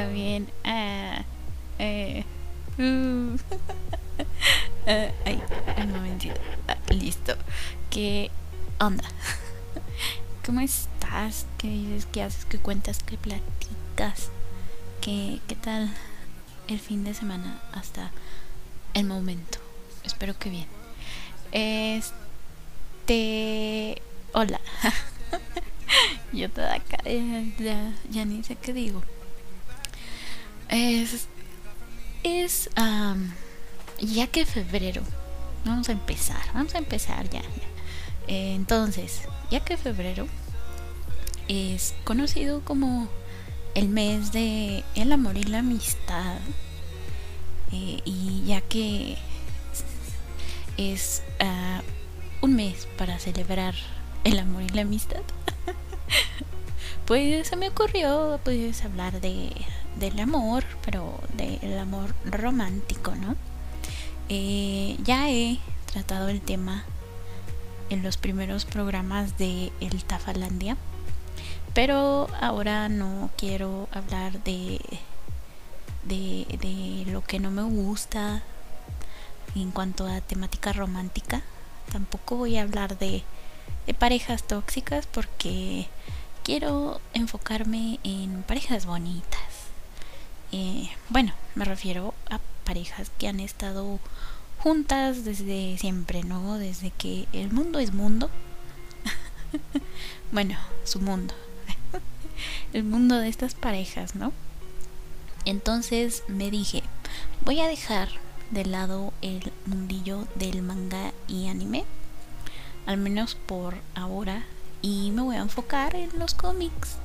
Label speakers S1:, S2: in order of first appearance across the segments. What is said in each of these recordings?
S1: acá bien. Ah, eh, uh. Ah, ay, un momentito. Ah, listo. ¿Qué onda? ¿Cómo estás? ¿Qué dices? ¿Qué haces? ¿Qué cuentas? ¿Qué platicas? ¿Qué, qué tal el fin de semana hasta el momento? Espero que bien. Este. Hola. Yo toda acá ya, ya, ni sé qué digo. Es. Es. ya que febrero. Vamos a empezar. Vamos a empezar ya. entonces, ya que febrero es conocido como el mes de el amor y la amistad. Eh, y ya que es ah, un mes para celebrar el amor y la amistad. pues se me ocurrió pues hablar de del amor, pero del amor romántico, ¿no? Eh, ya he tratado el tema en los primeros programas de El Tafalandia, pero ahora no quiero hablar de, de, lo que no me gusta en cuanto a temática romántica. Tampoco voy a hablar de parejas tóxicas porque quiero enfocarme en parejas bonitas. Eh, bueno, me refiero a parejas que han estado juntas desde siempre, ¿no? Desde que el mundo es mundo. bueno, su mundo. el mundo de estas parejas, ¿no? Entonces me dije, voy a dejar de lado el mundillo del manga y anime al menos por ahora, y me voy a enfocar en los cómics.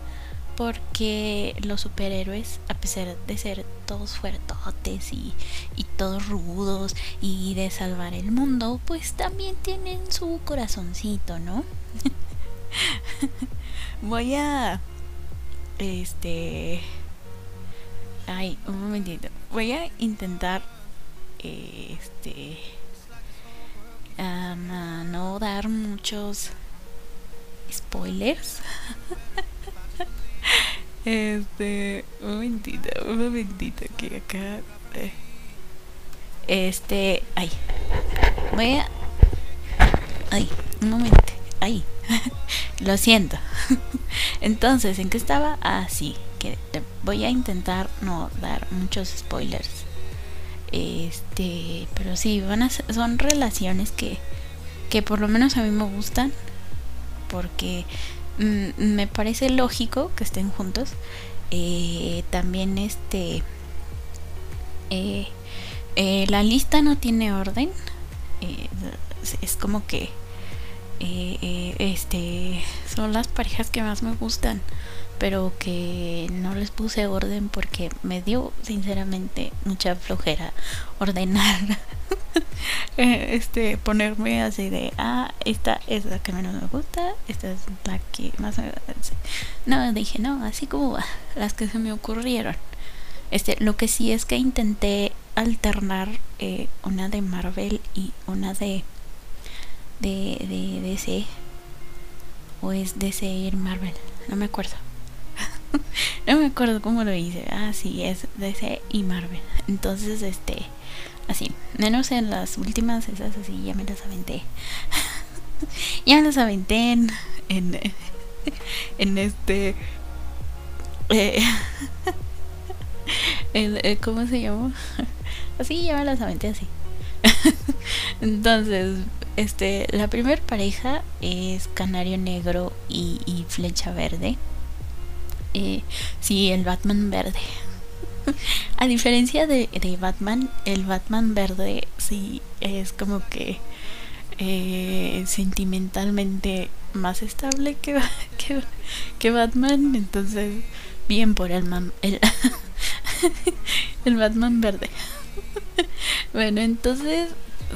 S1: Porque los superhéroes, a pesar de ser todos fuertotes y, y todos rudos y de salvar el mundo, pues también tienen su corazoncito, ¿no? voy a... Este... Ay, un momentito. Voy a intentar... Este no dar muchos spoilers. este, un momentito, un momentito que acá. Eh, este, ay, voy a. Ay, un momento, ay, lo siento. Entonces, ¿en qué estaba? Ah, sí, que voy a intentar no dar muchos spoilers. Este, pero sí, van a son relaciones que, que por lo menos a mí me gustan. Porque me parece lógico que estén juntos. Eh, también este... Eh, eh, la lista no tiene orden. es como que... este son las parejas que más me gustan pero que no les puse orden porque me dio sinceramente mucha flojera ordenar este ponerme así de ah esta es la que menos me gusta esta es la que más me gusta no dije no así como las que se me ocurrieron este lo que sí es que intenté alternar eh, una de Marvel y una de de, de DC o es DC y Marvel no me acuerdo no me acuerdo cómo lo hice. Ah, sí, es DC y Marvel. Entonces, este, así, menos en las últimas, esas así, ya me las aventé. ya me las aventé en, en, este... Eh, eh, ¿Cómo se llama? así, ya me las aventé así. Entonces, este, la primera pareja es Canario Negro y Flecha Verde eh, sí, el Batman verde. A diferencia de, Batman, el Batman verde sí es como que eh, sentimentalmente más estable que, que, Batman. Entonces, bien por el, el, el Batman verde. bueno, entonces,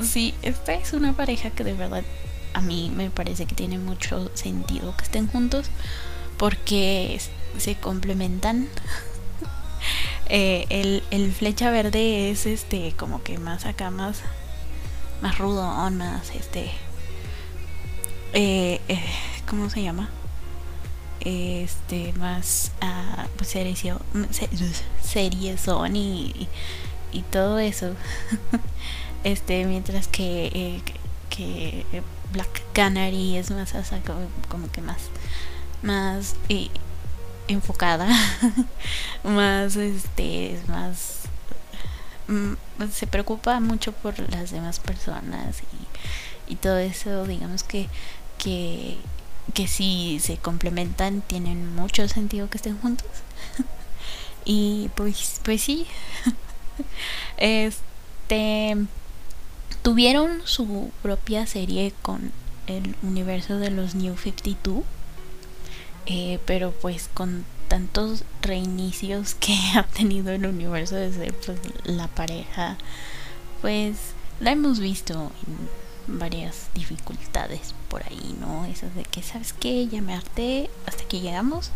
S1: sí, esta es una pareja que de verdad a mí me parece que tiene mucho sentido que estén juntos porque se complementan. Eh, el, flecha verde es este como que más acá más más rudo más este eh, eh, cómo se llama este más uh, pues son y, todo eso. Este mientras que eh, que Black Canary es más como, como que más más enfocada más este más mm, se preocupa mucho por las demás personas y, todo eso digamos que que que si se complementan tienen mucho sentido que estén juntos. Y pues pues sí. Este tuvieron su propia serie con el universo de los New 52 eh, pero pues con tantos reinicios que ha tenido el universo de ser pues la pareja pues la hemos visto en varias dificultades por ahí, ¿no? Esas de que, ¿sabes qué? Ya me hasta que llegamos,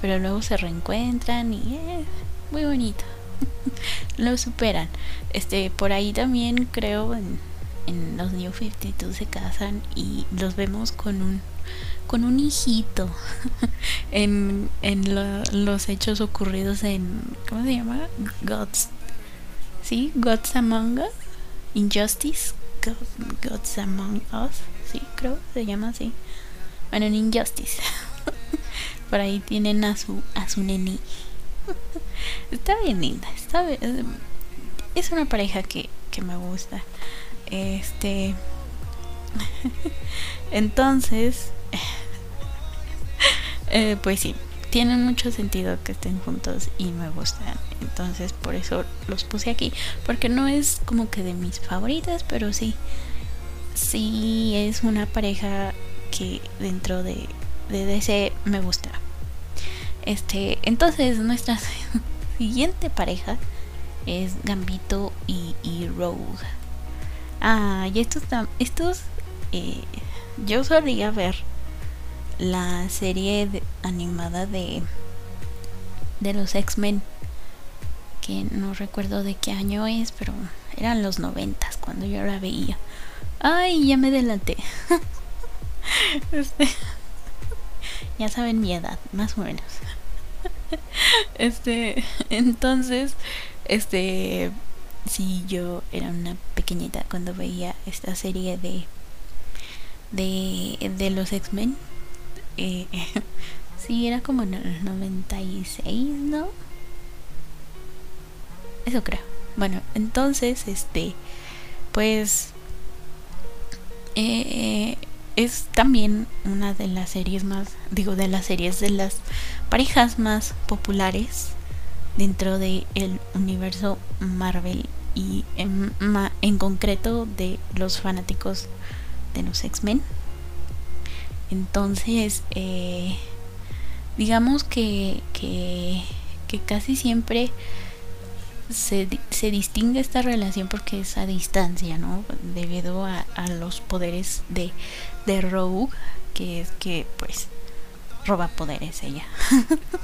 S1: pero luego se reencuentran y eh, muy bonito. Lo superan. Este, por ahí también creo en, en los New 52 se casan y los vemos con un con un hijito en, en los hechos ocurridos en ¿cómo se llama? Gods ¿sí? Gods Among Us Injustice Gods Among Us sí, creo se llama así. Bueno, en Injustice. Por ahí tienen a su, a su neni. está bien linda, está es una pareja que, que me gusta. Este. Entonces. eh, pues sí, tienen mucho sentido que estén juntos y me gustan. Entonces por eso los puse aquí. Porque no es como que de mis favoritas, pero sí sí es una pareja que dentro de, de DC me gusta. Este, entonces nuestra siguiente pareja es Gambito y, y Rogue. Ah, y estos, estos eh, yo solía ver la serie animada de de los X-Men que no recuerdo de qué año es, pero eran los noventas cuando yo la veía. Ay, ya me adelanté. Este, ya saben mi edad, más o menos. Este, entonces, este, si yo era una pequeñita cuando veía esta serie de de, de los X-Men. Eh, sí, era como en el 96, ¿no? Eso creo. Bueno, entonces, este, pues eh, es también una de las series más, digo, de las series de las parejas más populares dentro del el universo Marvel y en, concreto de los fanáticos de los X-Men. Entonces, eh, digamos que, que, casi siempre se, se, distingue esta relación porque es a distancia, ¿no? Debido a, los poderes de, de Rogue, que es que, pues, roba poderes ella.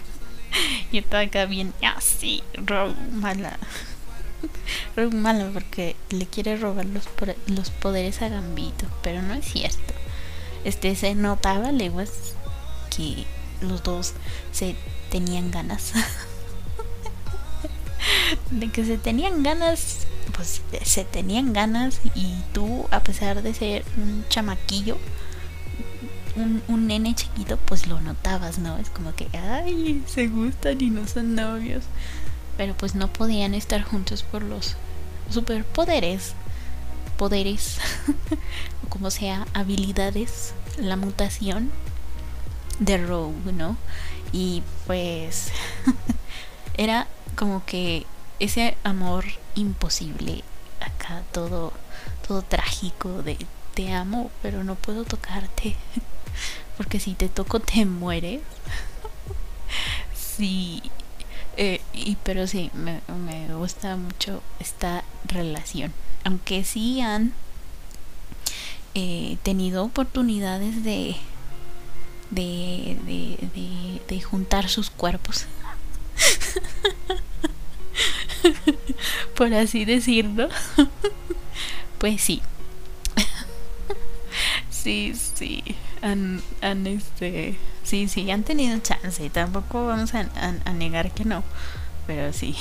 S1: y está acá bien, ah, sí, Rogue mala. Rogue mala porque le quiere robar los, los poderes a Gambito, pero no es cierto. Este se notaba leguas que los dos se tenían ganas. de que se tenían ganas, pues se tenían ganas y tú, a pesar de ser un chamaquillo, un, un nene chiquito, pues lo notabas, ¿no? Es como que, ay, se gustan y no son novios. Pero pues no podían estar juntos por los superpoderes, poderes, o como sea, habilidades, la mutación de Rogue, ¿no? Y pues era como que ese amor imposible, acá todo, todo trágico de te amo, pero no puedo tocarte, porque si te toco te mueres. sí, eh, y pero sí, me, me gusta mucho esta relación, aunque sí han eh, tenido oportunidades de de, de, de, de juntar sus cuerpos. Por así decirlo. Pues sí. sí, sí. Han, han, este. Sí, sí, han tenido chance. Tampoco vamos a, a, negar que no. Pero sí.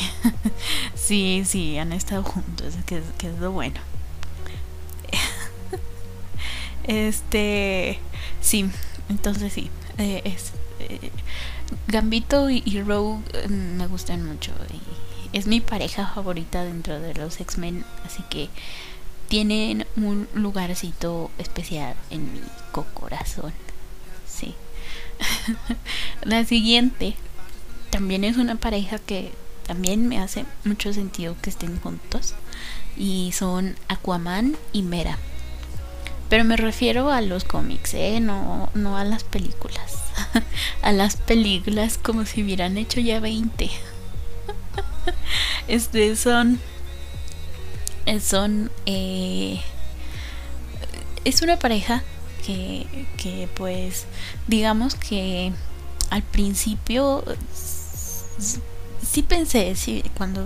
S1: sí, sí, han estado juntos. Que, que es lo bueno. este. Sí, entonces sí. Eh, es, eh, Gambito y, y Rogue eh, me gustan mucho. Y es mi pareja favorita dentro de los X-Men. Así que tienen un lugarcito especial en mi corazón. Sí. La siguiente también es una pareja que también me hace mucho sentido que estén juntos. Y son Aquaman y Mera. Pero me refiero a los cómics, ¿eh? no, no a las películas. a las películas como si hubieran hecho ya 20. este son son eh, es una pareja que, que pues digamos que al principio sí pensé sí, cuando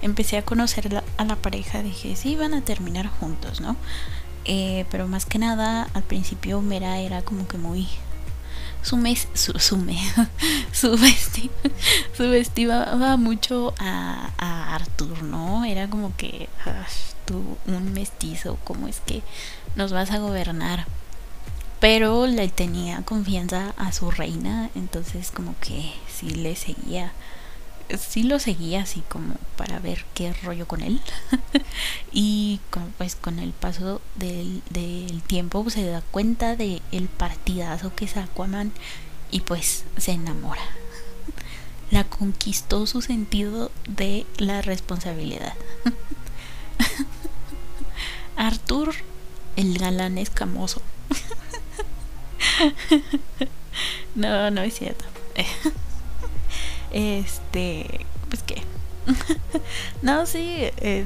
S1: empecé a conocer a la pareja dije sí van a terminar juntos no eh, pero más que nada al principio Mera era como que muy su, subestimaba mucho a, a Arthur, ¿no? Era como que tú, un mestizo, ¿cómo es que nos vas a gobernar? Pero le tenía confianza a su reina, entonces como que sí le seguía sí lo seguía así como para ver qué rollo con él. Y pues con el paso del, del tiempo se da cuenta de partidazo que es Aquaman y pues se enamora. La conquistó su sentido de la responsabilidad. Arthur el galán escamoso. No no es cierto este, pues qué. no, sí, eh,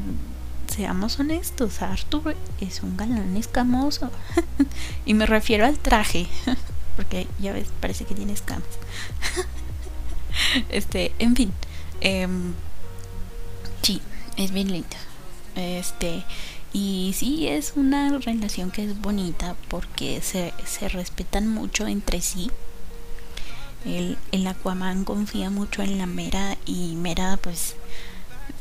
S1: seamos honestos, Arthur es un galán escamoso. y me refiero al traje, porque ya ves, parece que tiene escamas. este, en fin. Em, sí, es bien lindo. Este, y sí, es una relación que es bonita porque se, se respetan mucho entre sí el, el Aquaman confía mucho en la Mera y Mera pues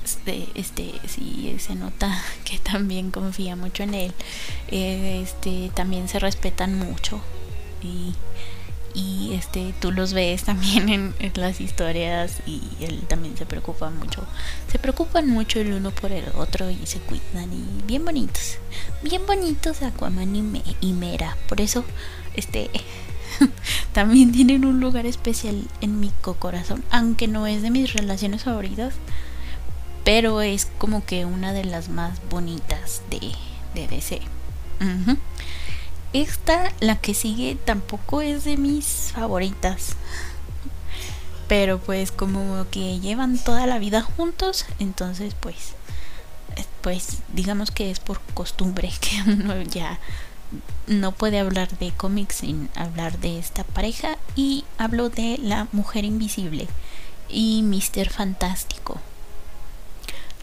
S1: este, este sí se nota que también confía mucho en él. Eh, este también se respetan mucho. Y, y este tú los ves también en, las historias y él también se preocupa mucho. Se preocupan mucho el uno por el otro y se cuidan y bien bonitos. Bien bonitos Aquaman y, y Mera. Por eso este también tienen un lugar especial en mi corazón, aunque no es de mis relaciones favoritas, pero es como que una de las más bonitas de, DC. Esta, la que sigue, tampoco es de mis favoritas. Pero pues como que llevan toda la vida juntos, entonces pues pues digamos que es por costumbre que uno ya no puede hablar de cómics sin hablar de esta pareja y hablo de la mujer invisible y Mister Fantástico.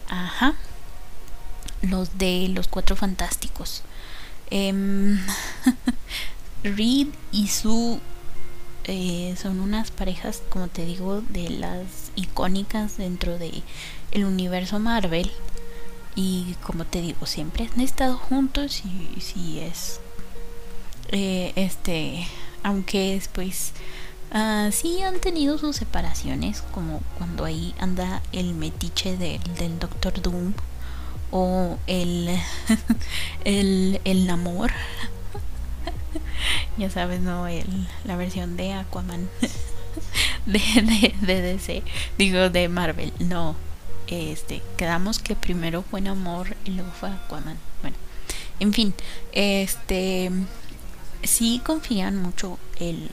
S1: Ajá. Los de los cuatro fantásticos. Em, Reed y Sue eh, son unas parejas, como te digo, de las icónicas dentro de el universo Marvel y como te digo siempre han estado juntos y si es eh, este aunque después uh, sí han tenido sus separaciones como cuando ahí anda el metiche del, del Doctor Doom o el el, el amor ya sabes no el, la versión de Aquaman de, de, de DC digo de Marvel no este, quedamos que primero fue en amor y luego fue Aquaman. Bueno, en fin, este, sí confían mucho el,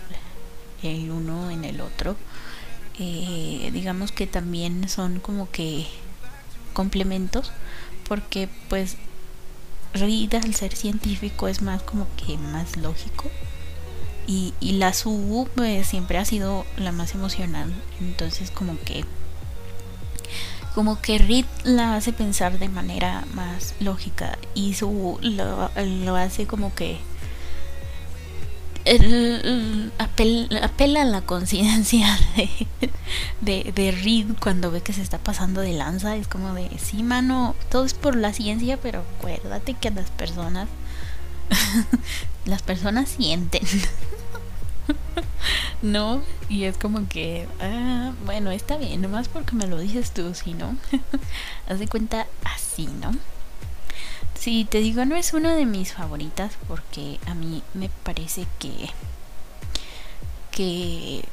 S1: el uno en el otro. Eh, digamos que también son como que complementos porque pues Rida al ser científico es más como que más lógico y, y la Su pues, siempre ha sido la más emocional entonces como que como que Reed la hace pensar de manera más lógica y su lo, hace como que el, apela a la conciencia de, de, Reed cuando ve que se está pasando de lanza. Es como de, sí, mano, todo es por la ciencia, pero acuérdate que las personas, las personas sienten. ¿No? Y es como que, ah, bueno, está bien, nomás porque me lo dices tú, si no, haz de cuenta así, ¿no? Sí, te digo, no es una de mis favoritas porque a mí me parece que que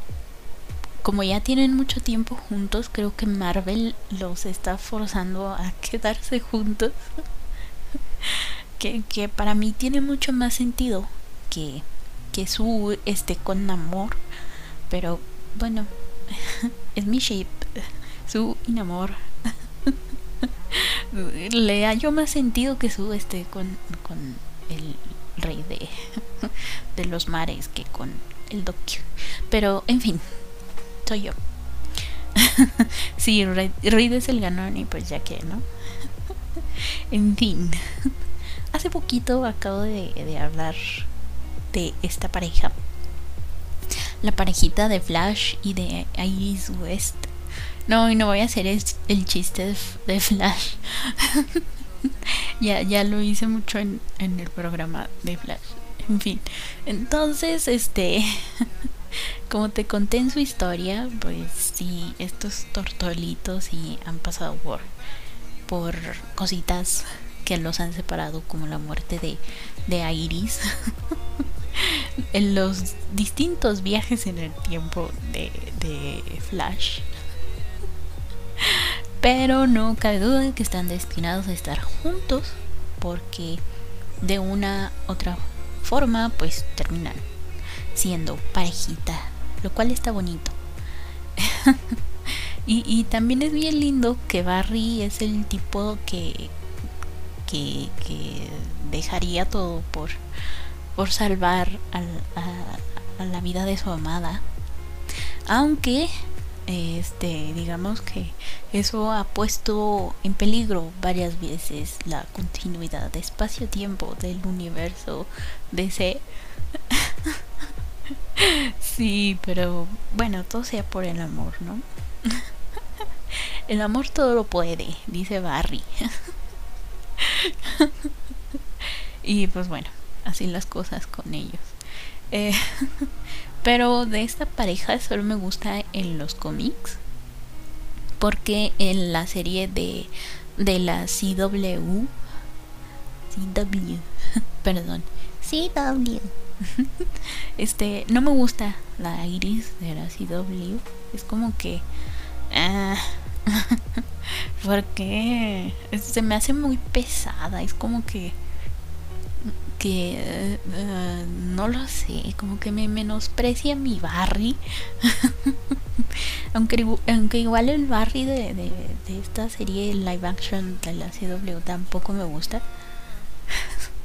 S1: como ya tienen mucho tiempo juntos, creo que Marvel los está forzando a quedarse juntos. que, que para mí tiene mucho más sentido que, que su esté con amor. Pero bueno, es mi shape. Su inamor le hallo más sentido que su este con, con el rey de, de los mares que con el docu. Pero, en fin, soy yo. sí, Reid es el ganón y pues ya que, ¿no? en fin. Hace poquito acabo de, de hablar de esta pareja. La parejita de Flash y de Iris West no, y no voy a hacer el, chiste de, Flash. ya, ya lo hice mucho en, en el programa de Flash. En fin. Entonces, este. como te conté en su historia, pues sí, estos tortolitos sí han pasado por, por cositas que los han separado, como la muerte de, de Iris. en los distintos viajes en el tiempo de, de Flash. Pero no cabe duda de que están destinados a estar juntos porque de una otra forma pues terminan siendo parejita, lo cual está bonito. y, también es bien lindo que Barry es el tipo que, que, dejaría todo por, por salvar a la vida de su amada. Aunque este digamos que eso ha puesto en peligro varias veces la continuidad de espacio-tiempo del universo DC. sí, pero bueno, todo sea por el amor, ¿no? el amor todo lo puede, dice Barry. y pues bueno, así las cosas con ellos. Eh, pero de esta pareja solo me gusta en los cómics. Porque en la serie de, de la CW. CW. Perdón. CW. este, no me gusta la Iris de la CW. Es como que. Ah, porque se me hace muy pesada. Es como que que uh, no lo sé, como que me menosprecia mi Barry. aunque, aunque igual el Barry de, de, esta serie live action de la CW tampoco me gusta.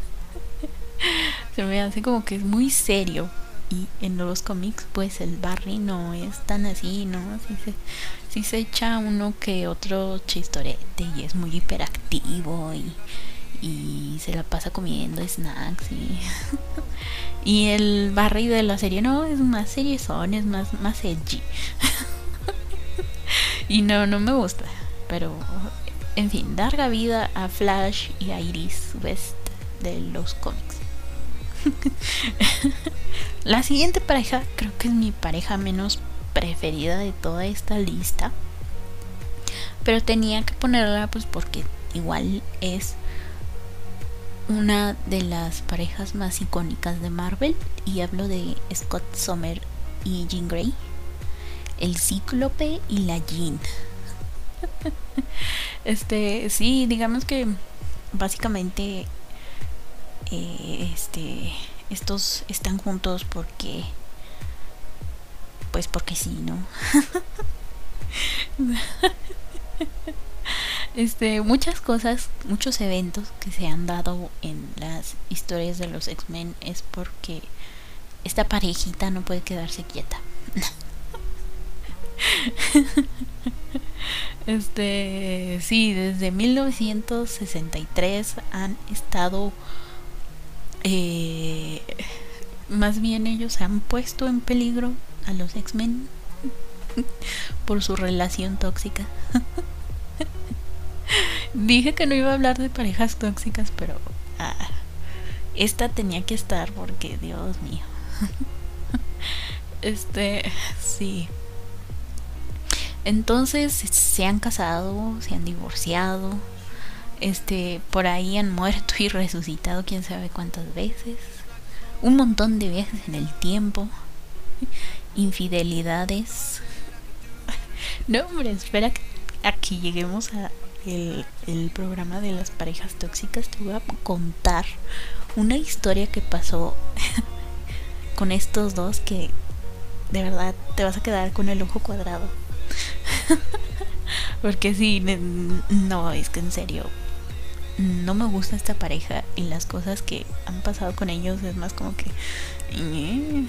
S1: Se me hace como que es muy serio. Y en los cómics, pues el Barry no es tan así, ¿no? Si se, si se echa uno que otro chistorete y es muy hiperactivo y y se la pasa comiendo snacks y, y el Barry de la serie no es más son es más más edgy. Y no no me gusta pero en fin larga vida a Flash y a Iris West de los cómics. La siguiente pareja creo que es mi pareja menos preferida de toda esta lista pero tenía que ponerla pues porque igual es una de las parejas más icónicas de Marvel y hablo de Scott Sommer y Jean Grey, el Cíclope y la Jean. este, sí, digamos que básicamente eh, este estos están juntos porque pues porque sí, ¿no? este, muchas cosas, muchos eventos que se han dado en las historias de los X-Men es porque esta parejita no puede quedarse quieta. este, sí, desde 1963 han estado eh, más bien ellos han puesto en peligro a los X-Men por su relación tóxica. Dije que no iba a hablar de parejas tóxicas, pero ah, esta tenía que estar porque, Dios mío. este, sí. Entonces se han casado, se han divorciado, este, por ahí han muerto y resucitado quién sabe cuántas veces. Un montón de viajes en el tiempo. Infidelidades. No, hombre, espera que lleguemos a el, programa de las parejas tóxicas. Te voy a contar una historia que pasó con estos dos que de verdad te vas a quedar con el ojo cuadrado. Porque sí, no, es que en serio, no me gusta esta pareja y las cosas que han pasado con ellos es más como que...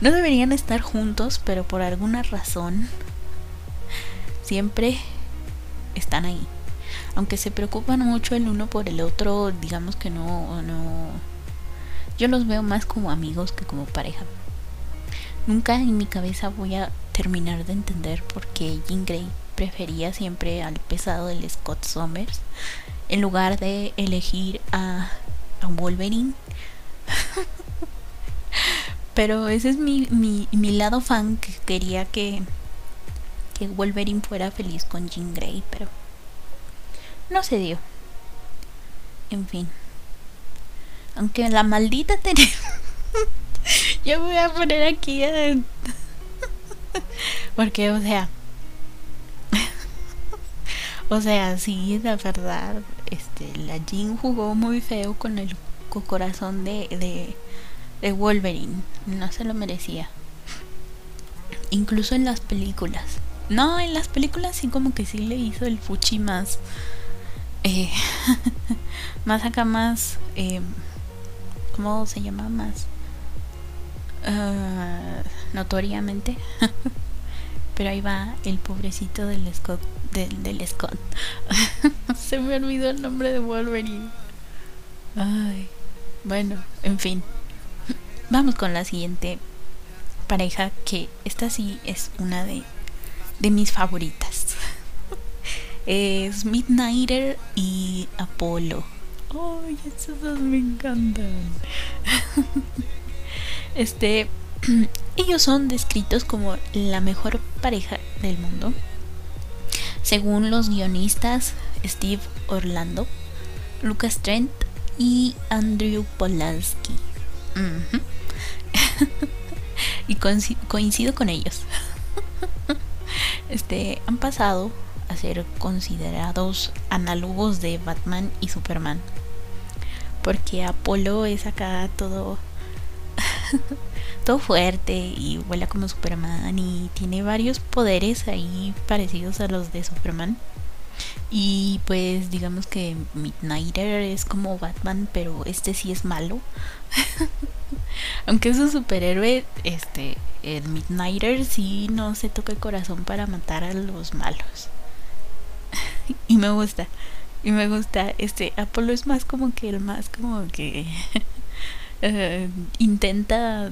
S1: no deberían estar juntos, pero por alguna razón siempre están ahí. Aunque se preocupan mucho el uno por el otro, digamos que no, no... Yo los veo más como amigos que como pareja. Nunca en mi cabeza voy a terminar de entender por qué Jean Grey prefería siempre al pesado del Scott Summers en lugar de elegir a, a Wolverine. Pero ese es mi, mi, mi, lado fan que quería que, que Wolverine fuera feliz con Jean Grey, pero no se dio. En fin. Aunque la maldita tenía... Yo voy a poner aquí. Porque, o sea... o sea, sí, la verdad, este, la Jean jugó muy feo con el corazón de, de Wolverine. No se lo merecía. Incluso en las películas. No, en las películas sí como que sí le hizo el fuchi más... Eh, más acá más... Eh, ¿Cómo se llama? Más... Uh, notoriamente. Pero ahí va el pobrecito del Scott. Del, del Scott. Se me olvidó el nombre de Wolverine. Ay. Bueno, en fin. Vamos con la siguiente pareja que esta sí es una de, de mis favoritas. es Midnighter y Apolo. Ay, esos dos me encantan. este ellos son descritos como la mejor pareja del mundo. Según los guionistas Steve Orlando, Lucas Trent y Andrew Polanski. y coincido con ellos. este, han pasado a ser considerados análogos de Batman y Superman. Porque Apolo es acá todo todo fuerte y vuela como Superman y tiene varios poderes ahí parecidos a los de Superman. Y pues digamos que Midnighter es como Batman, pero este sí es malo. Aunque es un superhéroe, este, el Midnighter sí no se toca el corazón para matar a los malos. y me gusta. Y me gusta. Este, Apolo es más como que el más como que uh, intenta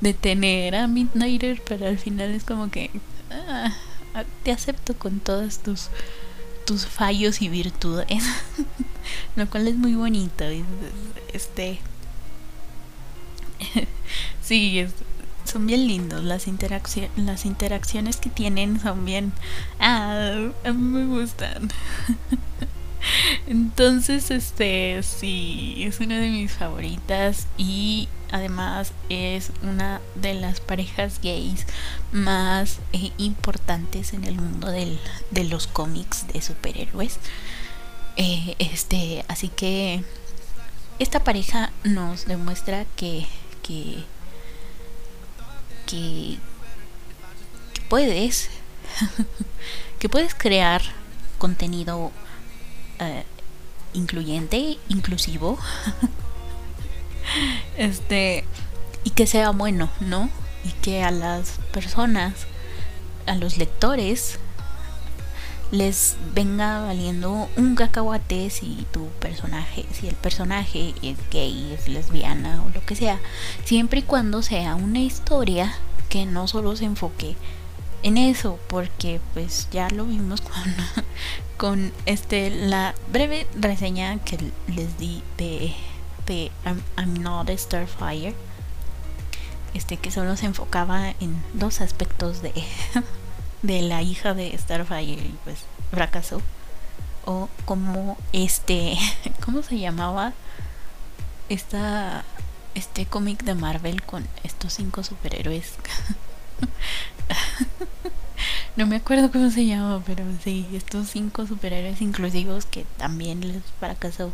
S1: detener a Midnighter, pero al final es como que ah, te acepto con todos tus tus fallos y virtudes, lo cual es muy bonito. Este, sí, son bien lindos las interacciones, las interacciones que tienen son bien, ah, a mí me gustan. Entonces, este, sí, es una de mis favoritas y además es una de las parejas gays más eh, importantes en el mundo del, de los cómics de superhéroes. Eh, este, así que esta pareja nos demuestra que, que, que, puedes, que puedes crear contenido uh, incluyente, inclusivo. este, y que sea bueno, ¿no? Y que a las personas, a los lectores, les venga valiendo un cacahuate si tu personaje, si el personaje es gay, es lesbiana o lo que sea, siempre y cuando sea una historia que no solo se enfoque en eso, porque pues ya lo vimos con, este la breve reseña que les di de, de I'm, Not a Starfire. Este que solo se enfocaba en dos aspectos de, de la hija de Starfire pues fracasó. O como este, ¿cómo se llamaba? Esta este cómic de Marvel con estos cinco superhéroes. no me acuerdo cómo se llama, pero sí, estos cinco superhéroes inclusivos que también les fracasó.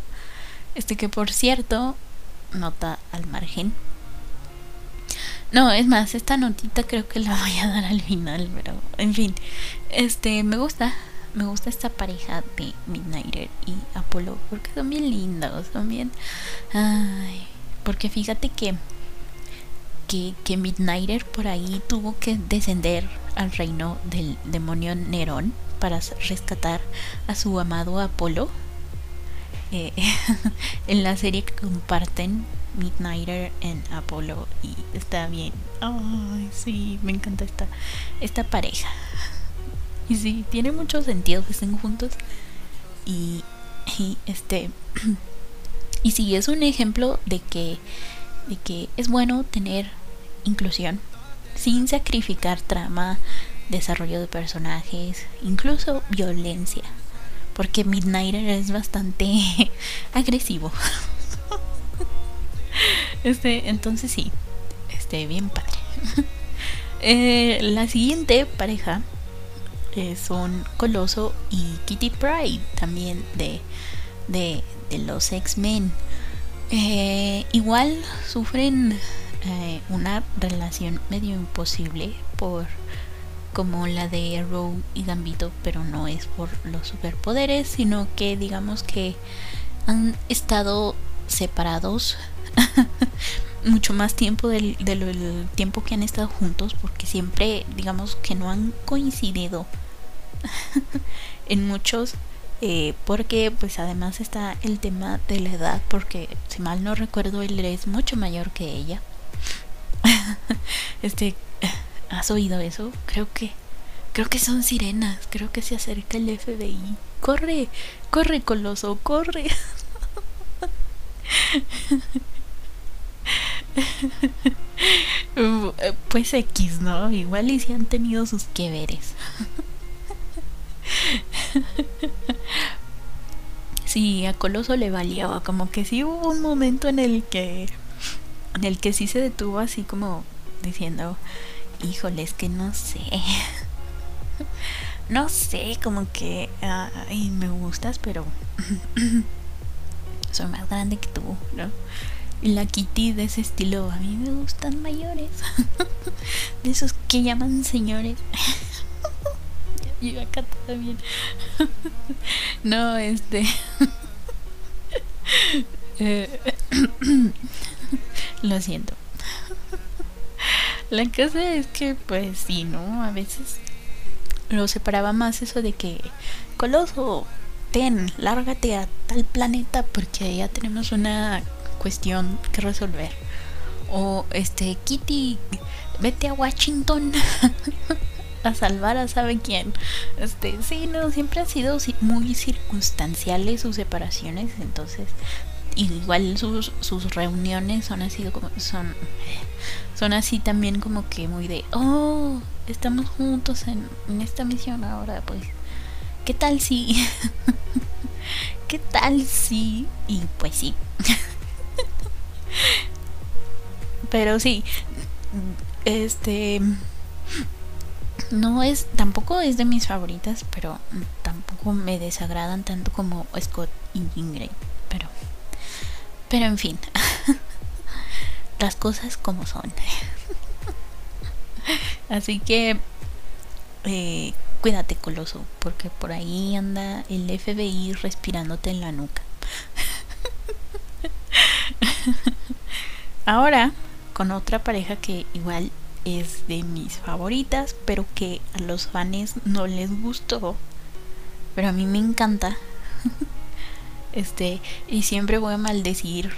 S1: Este que por cierto, nota al margen. No, es más, esta notita creo que la voy a dar al final, pero en fin, este me gusta, me gusta esta pareja de Midnighter y Apolo porque son bien lindos, son bien ay, porque fíjate que que, que Midnighter por ahí tuvo que descender al reino del demonio Nerón para rescatar a su amado Apolo. Eh, en la serie que comparten Midnighter en Apolo y está bien. Ay, sí, me encanta esta, esta pareja. Y sí, tiene mucho sentido que estén juntos. Y, y este y sí, es un ejemplo de que de que es bueno tener inclusión sin sacrificar trama, desarrollo de personajes, incluso violencia, porque Midnighter es bastante agresivo. Este, entonces sí, este, bien padre. Eh, la siguiente pareja eh, son Coloso y Kitty Pride, también de, de, de los X-Men. Eh, igual sufren una relación medio imposible por como la de Arrow y Gambito, pero no es por los superpoderes, sino que digamos que han estado separados mucho más tiempo del, del, tiempo que han estado juntos, porque siempre digamos que no han coincidido en muchos eh, porque pues además está el tema de la edad porque si mal no recuerdo él es mucho mayor que ella. Este has oído eso creo que creo que son sirenas creo que se acerca el FBI corre corre coloso corre pues X, ¿no? Igual y si han tenido sus que veres. sí, a Coloso le valía, como que sí hubo un momento en el que en el que sí se detuvo así como diciendo, híjole, es que no sé. no sé, como que ay, me gustas, pero soy más grande que tú, ¿no? La Kitty de ese estilo, a mí me gustan mayores. de esos que llaman señores. y acá también. no, este. Eh, lo siento. La cosa es que, pues sí, ¿no? A veces lo separaba más eso de que, Coloso, ten, lárgate a tal planeta porque ya tenemos una cuestión que resolver. O, este, Kitty, vete a Washington. a salvar a sabe quién. Este, sí, no, siempre ha sido muy circunstanciales sus separaciones, entonces igual sus, sus reuniones son así como son son así también como que muy de oh estamos juntos en, en esta misión ahora pues qué tal si qué tal si y pues sí pero sí este no es, tampoco es de mis favoritas, pero tampoco me desagradan tanto como Scott y Ingrid. Pero, pero en fin, las cosas como son. Así que eh, cuídate, coloso, porque por ahí anda el FBI respirándote en la nuca. Ahora, con otra pareja que igual es de mis favoritas, pero que a los fans no les gustó. pero a mí me encanta. este, y siempre voy a maldecir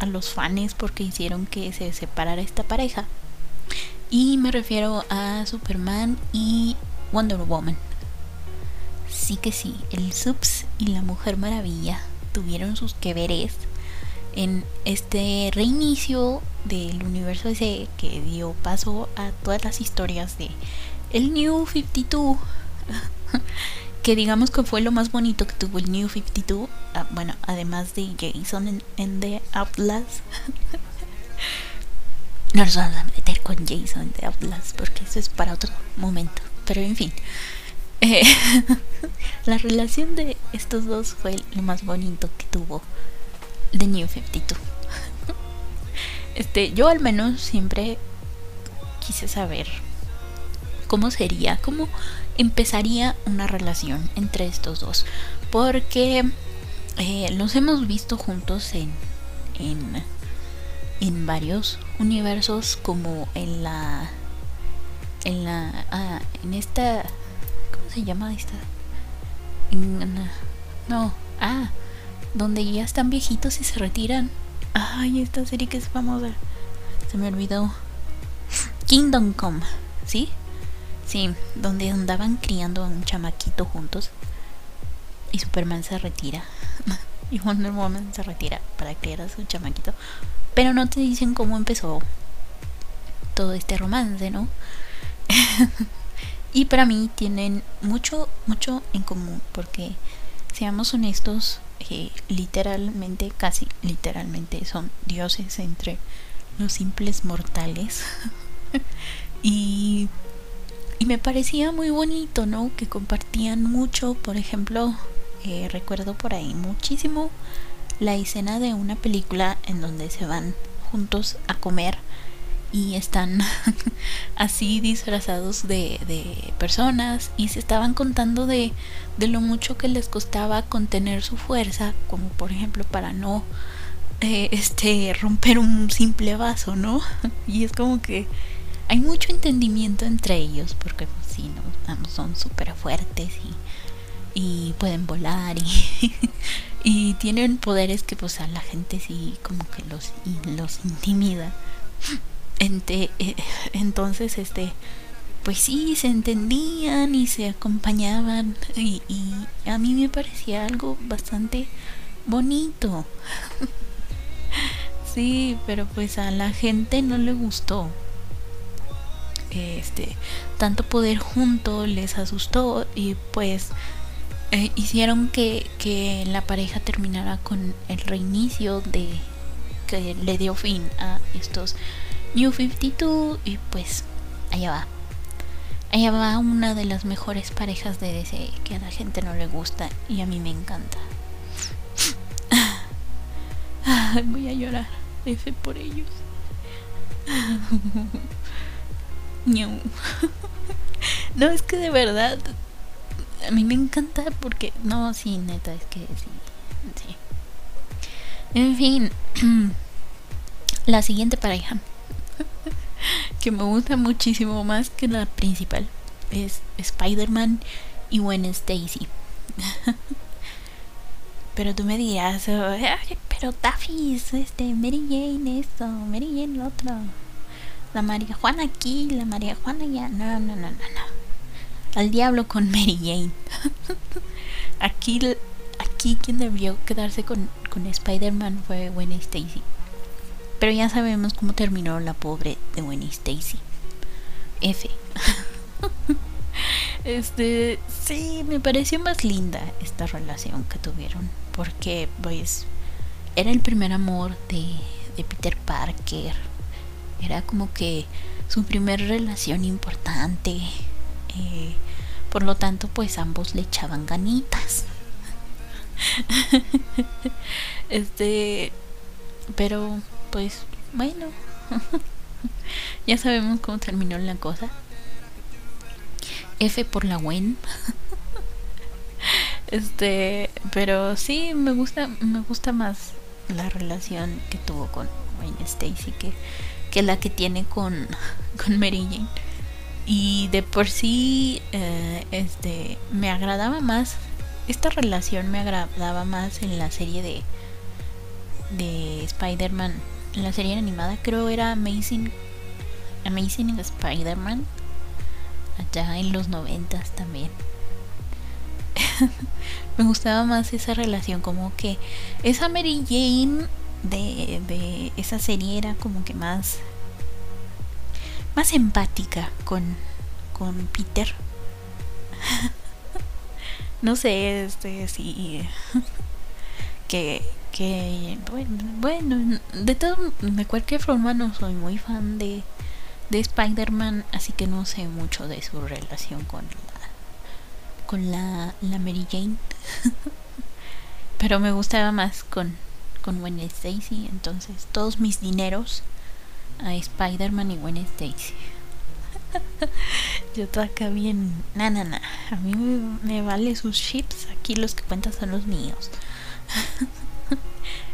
S1: a los fans porque hicieron que se separara esta pareja. Y me refiero a Superman y Wonder Woman. Sí que sí, el Subs y la Mujer Maravilla tuvieron sus que veres en este reinicio del universo ese que dio paso a todas las historias de el New 52 que digamos que fue lo más bonito que tuvo el New 52 ah, bueno además de Jason en, The Outlast no nos vamos a meter con Jason en The Outlast porque eso es para otro momento pero en fin. Eh, la relación de estos dos fue lo más bonito que tuvo The New 52 este yo al menos siempre quise saber cómo sería, cómo empezaría una relación entre estos dos. Porque eh, los hemos visto juntos en, en, en varios universos, como en la. En la. Ah, en esta. ¿Cómo se llama esta? no, ah, donde ya están viejitos y se retiran. Ay, esta serie que es famosa. Se me olvidó. Kingdom Come, ¿sí? Sí, donde andaban criando a un chamaquito juntos. Y Superman se retira. y Wonder Woman se retira para criar a su chamaquito. Pero no te dicen cómo empezó todo este romance, ¿no? y para mí tienen mucho, mucho en común. Porque, seamos honestos, eh, literalmente, casi literalmente, son dioses entre los simples mortales. y y me parecía muy bonito, ¿no? Que compartían mucho, por ejemplo, eh, recuerdo por ahí muchísimo la escena de una película en donde se van juntos a comer y están así disfrazados de, de, personas y se estaban contando de, de, lo mucho que les costaba contener su fuerza, como por ejemplo para no eh, este romper un simple vaso, ¿no? y es como que hay mucho entendimiento entre ellos porque pues, sí, ¿no? son súper fuertes y, y, pueden volar y, y, tienen poderes que pues a la gente sí como que los, los intimida. Eh, entonces, este, pues sí, se entendían y se acompañaban y, a mí me parecía algo bastante bonito. sí, pero pues a la gente no le gustó este tanto poder junto les asustó y pues eh, hicieron que, que la pareja terminara con el reinicio de que le dio fin a estos New 52 y pues allá va. Allá va una de las mejores parejas de DC que a la gente no le gusta y a mí me encanta. Voy a llorar, F por ellos. no, es que de verdad a mí me encanta porque no, sí, neta, es que sí, sí. En fin, la siguiente pareja que me gusta muchísimo más que la principal es Spider-Man y Gwen Stacy. pero tú me dirás, pero Taffy, este, Mary Jane esto, Mary Jane lo otro la María Juana aquí, la María Juana allá. No, no, no, no, no. Al diablo con Mary Jane. aquí, aquí quien debió quedarse con, con Spider-Man fue Gwen Stacy. Pero ya sabemos cómo terminó la pobre de Gwen Stacy. F. este, sí, me pareció más linda esta relación que tuvieron. Porque, pues, era el primer amor de, de Peter Parker era como que su primer relación importante. Eh, por lo tanto, pues ambos le echaban ganitas. este, pero pues bueno, ya sabemos cómo terminó la cosa. F por la Wen. este, pero sí me gusta me gusta más la relación que tuvo con Wayne Stacy que que la que tiene con, con Mary Jane. Y de por sí, eh, este, me agradaba más esta relación me agradaba más en la serie de de Spider-Man, en la serie animada creo era Amazing Amazing Spider-Man allá en los noventas también. me gustaba más esa relación, como que esa Mary Jane de, de esa serie era como que más más empática con, con Peter. no sé, este, sí. que, que, bueno, de todo, de cualquier forma no soy muy fan de, de Spider-Man, así que no sé mucho de su relación con la, con la, la Mary Jane. Pero me gustaba más con, con Gwen Stacy, entonces todos mis dineros a Spider-Man y Gwen Stacy. Yo acá bien. Na, na, na. A mí me, vale sus chips. Aquí los que cuentan son los míos.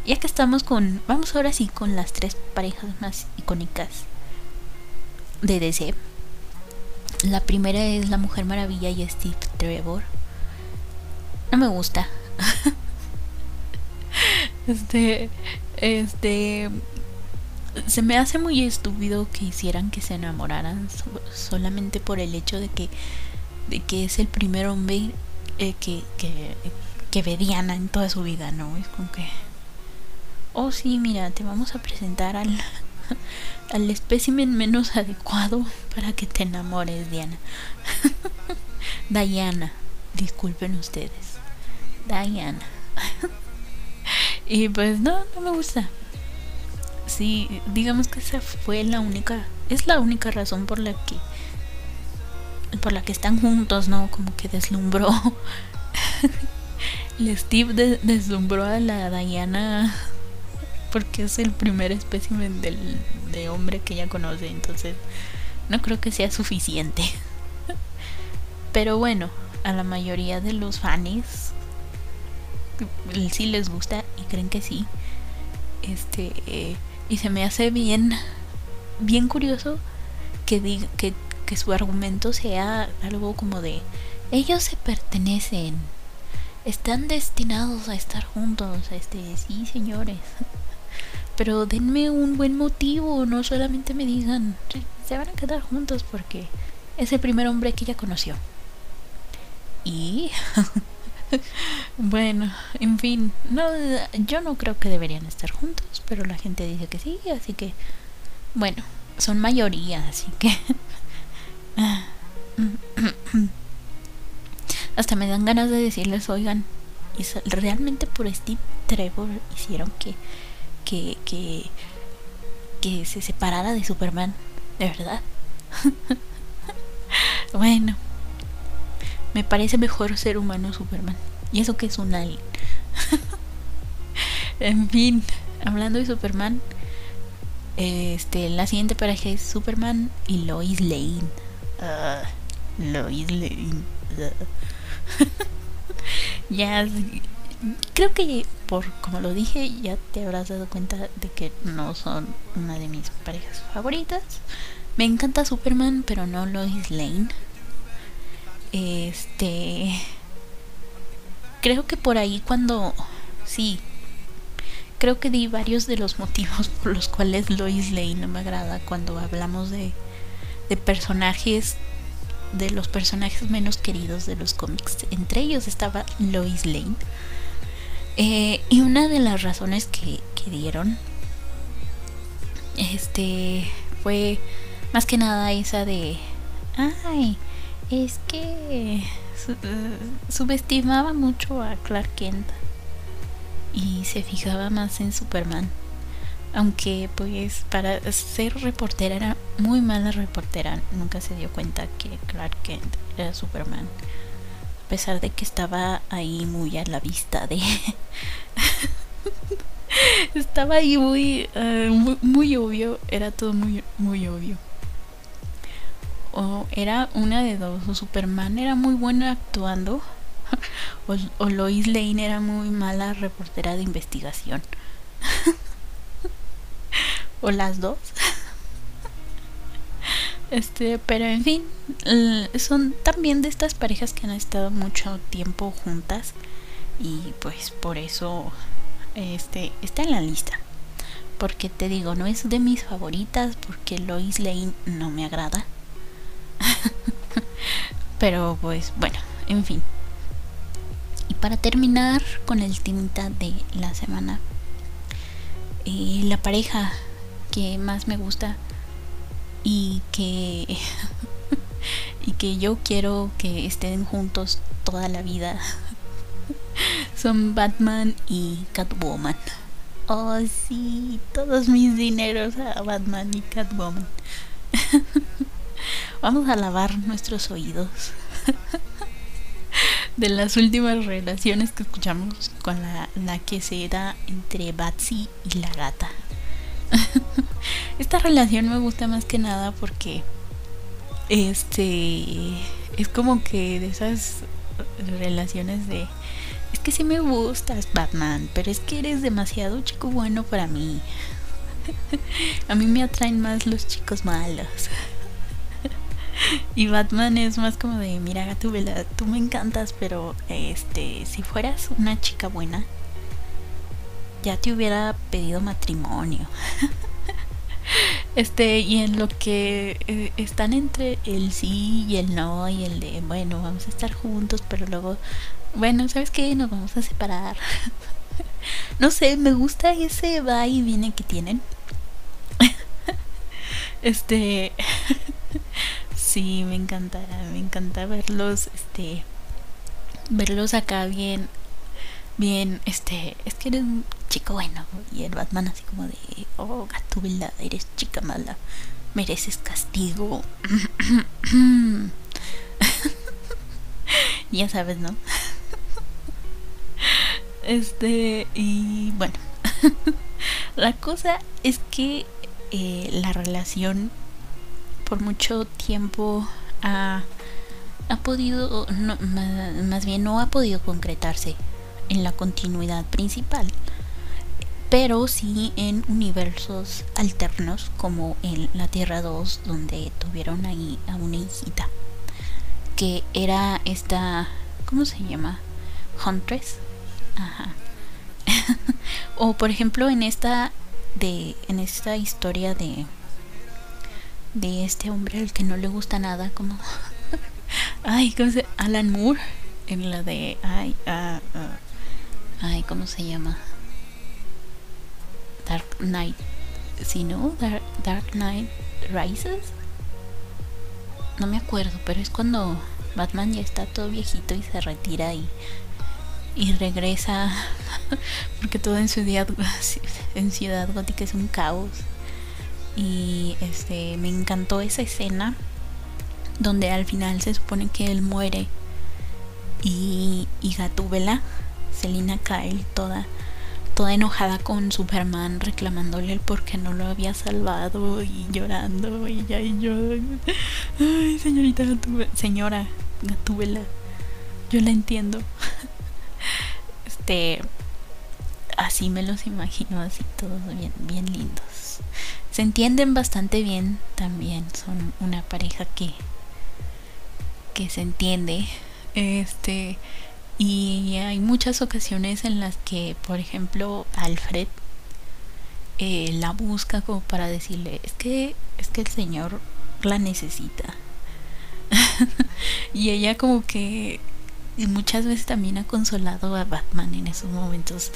S1: ya que estamos con. Vamos ahora sí con las tres parejas más icónicas de DC. La primera es la Mujer Maravilla y Steve Trevor. No me gusta. este. Este se me hace muy estúpido que hicieran que se enamoraran solamente por el hecho de que, de que es el primer hombre eh, que, que, que ve Diana en toda su vida, ¿no? Es como que, oh sí, mira, te vamos a presentar al, al espécimen menos adecuado para que te enamores, Diana. Diana, disculpen ustedes. Diana. y pues no, no me gusta sí, digamos que esa fue la única, es la única razón por la que, por la que están juntos, ¿no? Como que deslumbró, el Steve deslumbró a la Diana porque es el primer espécimen de hombre que ella conoce, entonces no creo que sea suficiente. Pero bueno, a la mayoría de los fans sí les gusta y creen que sí. Este, y se me hace bien, bien curioso que, diga, que, que su argumento sea algo como de, ellos se pertenecen, están destinados a estar juntos, este, sí señores. Pero denme un buen motivo, no solamente me digan, se van a quedar juntos porque es el primer hombre que ella conoció. Y bueno, en fin, no, yo no creo que deberían estar juntos, pero la gente dice que sí, así que, bueno, son mayoría, así que... Hasta me dan ganas de decirles, oigan, realmente por Steve Trevor hicieron que, que, que, que se separara de Superman, de verdad. bueno, me parece mejor ser humano Superman. Y eso que es un alien. en fin, hablando de Superman, este, la siguiente pareja es Superman y Lois Lane. Uh, Lois Lane. ya, creo que por como lo dije, ya te habrás dado cuenta de que no son una de mis parejas favoritas. Me encanta Superman, pero no Lois Lane. Este. Creo que por ahí cuando. Sí. Creo que di varios de los motivos por los cuales Lois Lane no me agrada cuando hablamos de, de personajes. De los personajes menos queridos de los cómics. Entre ellos estaba Lois Lane. Eh, y una de las razones que, que dieron. Este. Fue más que nada esa de. Ay es que subestimaba mucho a Clark Kent y se fijaba más en Superman. Aunque pues para ser reportera era muy mala reportera, nunca se dio cuenta que Clark Kent era Superman. A pesar de que estaba ahí muy a la vista de... estaba ahí muy, muy, muy obvio, era todo muy, muy obvio o era una de dos, o Superman era muy bueno actuando, o, Lois Lane era muy mala reportera de investigación. o las dos. Este, pero en fin, son también de estas parejas que han estado mucho tiempo juntas y pues por eso este está en la lista. Porque te digo, no es de mis favoritas porque Lois Lane no me agrada. pero pues bueno, en fin. Y para terminar con el tinta de la semana, eh, la pareja que más me gusta y que y que yo quiero que estén juntos toda la vida son Batman y Catwoman. Oh sí, todos mis dineros a Batman y Catwoman. Vamos a lavar nuestros oídos de las últimas relaciones que escuchamos con la, la que se da entre Batsy y la gata. Esta relación me gusta más que nada porque este es como que de esas relaciones de es que sí me gustas Batman, pero es que eres demasiado chico bueno para mí. A mí me atraen más los chicos malos. Y Batman es más como de, mira, Gatubela, tú me encantas, pero este, si fueras una chica buena, ya te hubiera pedido matrimonio. Este, y en lo que eh, están entre el sí y el no, y el de, bueno, vamos a estar juntos, pero luego, bueno, ¿sabes qué? Nos vamos a separar. no sé, me gusta ese va y viene que tienen. este, sí, me encanta, me encanta verlos, este, verlos acá bien bien, este, es que eres chico bueno. Y el Batman así como de, oh, Gatubela, eres chica mala, mereces castigo. ya sabes, ¿no? este, y bueno, la cosa es que eh, la relación por mucho tiempo ha, ha podido, no, más bien no ha podido concretarse en la continuidad principal, pero sí en universos alternos como en la Tierra 2 donde tuvieron ahí a una hijita que era esta, ¿cómo se llama? Huntress. Ajá. o por ejemplo en esta de en esta historia de de este hombre al que no le gusta nada como ay cómo se Alan Moore en la de ay uh, Ay, ¿cómo se llama? Dark Knight. Si no, Dark, Knight Rises. No me acuerdo, pero es cuando Batman ya está todo viejito y se retira y, y regresa. porque todo en ciudad, en ciudad gótica es un caos. Y este me encantó esa escena donde al final se supone que él muere y, y Gatúbela Selina Kyle toda toda enojada con Superman reclamándole el por qué no lo había salvado y llorando y ya y yo ay señorita Gatúbela señora Gatúbela yo la entiendo. Este así me los imagino así todos bien bien lindos. Se entienden bastante bien también son una pareja que que se entiende. Este y hay muchas ocasiones en las que, por ejemplo, Alfred eh, la busca como para decirle, es que, es que el Señor la necesita. y ella como que muchas veces también ha consolado a Batman en esos momentos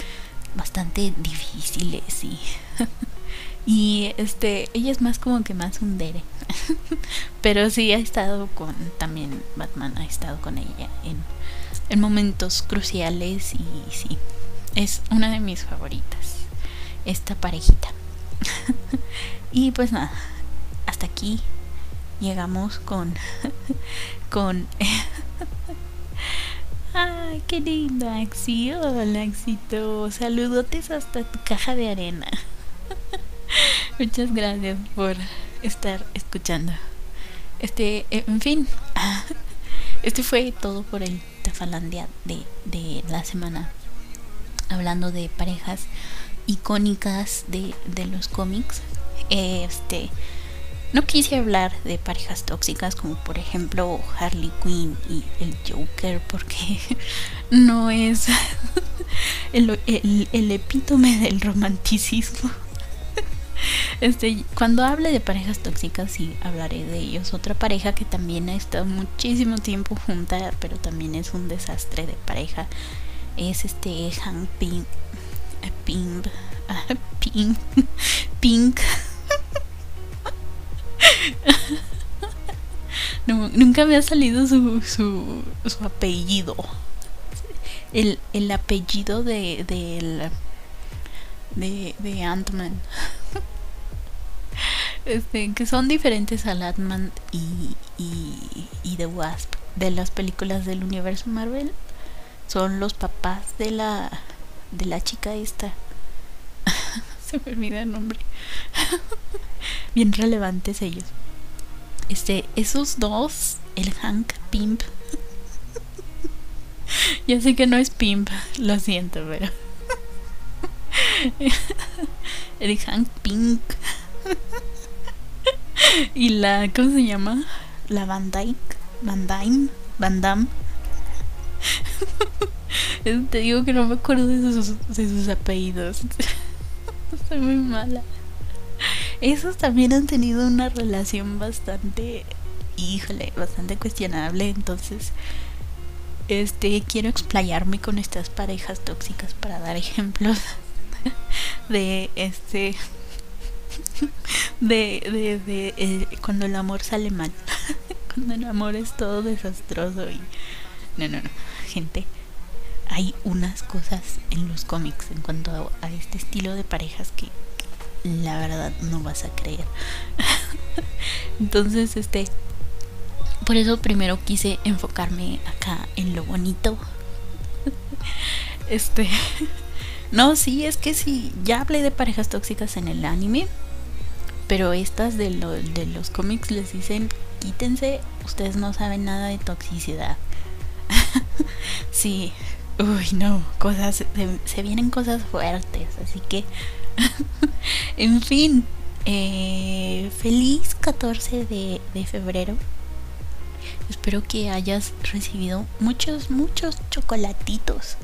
S1: bastante difíciles y y este ella es más como que más un dere pero sí ha estado con también Batman ha estado con ella en en momentos cruciales y sí, es una de mis favoritas, esta parejita. y pues nada, hasta aquí llegamos con con Ay, qué lindo, Axi. Hola, Axito. Saludotes hasta tu caja de arena. Muchas gracias por estar escuchando. Este, en fin. Este fue todo por el Tafalandia de, de la semana. Hablando de parejas icónicas de, de los cómics. Este. No quise hablar de parejas tóxicas como por ejemplo Harley Quinn y el Joker porque no es el, el epítome del romanticismo. Este, cuando hable de parejas tóxicas sí hablaré de ellos. Otra pareja que también ha estado muchísimo tiempo junta, pero también es un desastre de pareja, es este Hank Pink. Eh, Pink. Nunca me ha salido su, su, su apellido. El, el apellido de, de, de, de Ant-Man. Este, que son diferentes a Ant-Man y, y, y The Wasp de las películas del universo Marvel. Son los papás de la de la chica esta. Se me olvida el nombre. Bien relevantes ellos. Este, esos dos, el Hank Pimp. ya sé que no es Pimp, lo siento, pero. el Hank Pink. y la, ¿cómo se llama? La Van Dyke, Van Dyne, Van Damme. Te digo que no me acuerdo de sus, de sus apellidos. Soy muy mala. Esos también han tenido una relación bastante, híjole, bastante cuestionable. Entonces, este, quiero explayarme con estas parejas tóxicas para dar ejemplos de este de, de, de eh, cuando el amor sale mal cuando el amor es todo desastroso y no no no gente hay unas cosas en los cómics en cuanto a, este estilo de parejas que, la verdad no vas a creer. Entonces, este, por eso primero quise enfocarme acá en lo bonito. Este, no, sí, es que sí, ya hablé de parejas tóxicas en el anime, pero estas de, de los cómics les dicen, quítense, ustedes no saben nada de toxicidad. sí, Uy, no, cosas, se, vienen cosas fuertes, así que, en fin, eh, feliz 14 de, de febrero. Espero que hayas recibido muchos, muchos chocolatitos.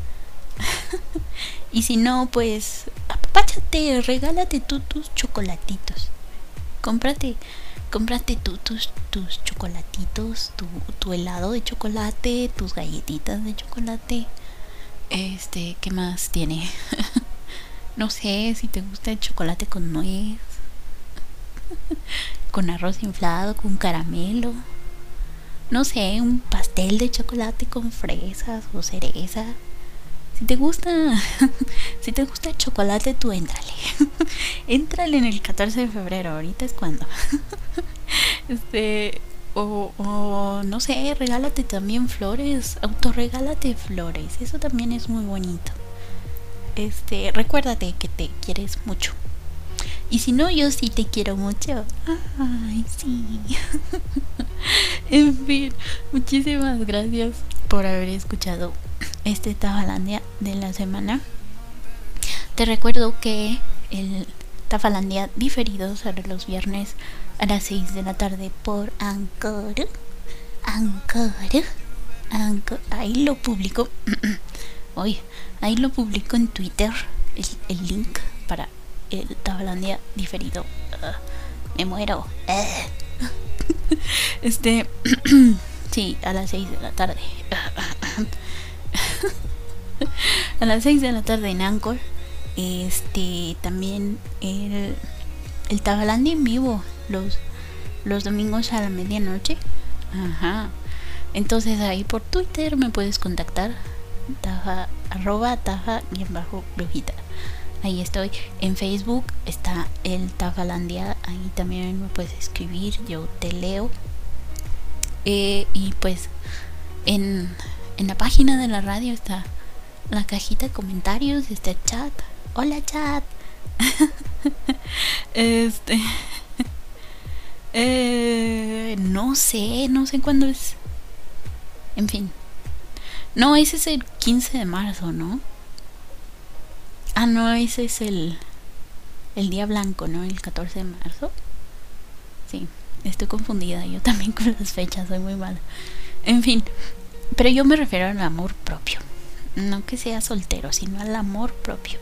S1: Y si no, pues apapáchate, regálate tú tus chocolatitos. Cómprate, cómprate tú tus, tus chocolatitos, tu, tu helado de chocolate, tus galletitas de chocolate este, ¿qué más tiene? no sé si te gusta el chocolate con nuez, con arroz inflado, con caramelo. No sé, un pastel de chocolate con fresas o cereza. Si te gusta, si te gusta el chocolate, tú éntrale. éntrale en el 14 de febrero, ahorita es cuando. este, o, o, no sé, regálate también flores, autorregálate flores, eso también es muy bonito. Este, recuérdate que te quieres mucho. Y si no, yo sí te quiero mucho. Ay, sí. en fin, muchísimas gracias por haber escuchado este Tafalandia de la semana. Te recuerdo que el Tafalandia diferido sale los viernes a las 6 de la tarde por Anchor. Anchor. Anchor. Ahí lo publico. Hoy, ahí lo publico en Twitter. El, link para el Tablandia diferido. Ah, me muero. Eh. este. sí, a las 6 de la tarde. a las 6 de la tarde en Anchor. Este. También el. El Tabalandia en vivo los, los domingos a la medianoche. Ajá. Entonces ahí por Twitter me puedes contactar. Taja, arroba taja y en bajo brujita. Ahí estoy. En Facebook está el Tafalandia. Ahí también me puedes escribir. Yo te leo. Eh, y pues en, en la página de la radio está la cajita de comentarios. Está el chat. Hola chat. este. Eh, no sé, no sé cuándo es. En fin. No, ese es el 15 de marzo, ¿no? Ah, no, ese es el, el día blanco, ¿no? El 14 de marzo. Sí. Estoy confundida, yo también con las fechas, soy muy mala. En fin, pero yo me refiero al amor propio. No que sea soltero, sino al amor propio.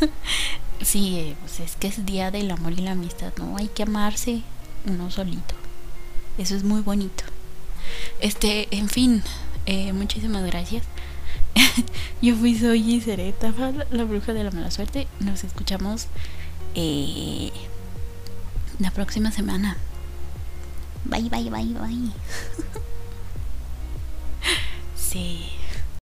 S1: sí, pues es que es día del amor y la amistad, ¿no? Hay que amarse uno solito. Eso es muy bonito. Este, en fin, eh, muchísimas gracias. Yo fui Soy y seré la bruja de la mala suerte. Nos escuchamos eh, la próxima semana. Bye, bye, bye, bye. sí.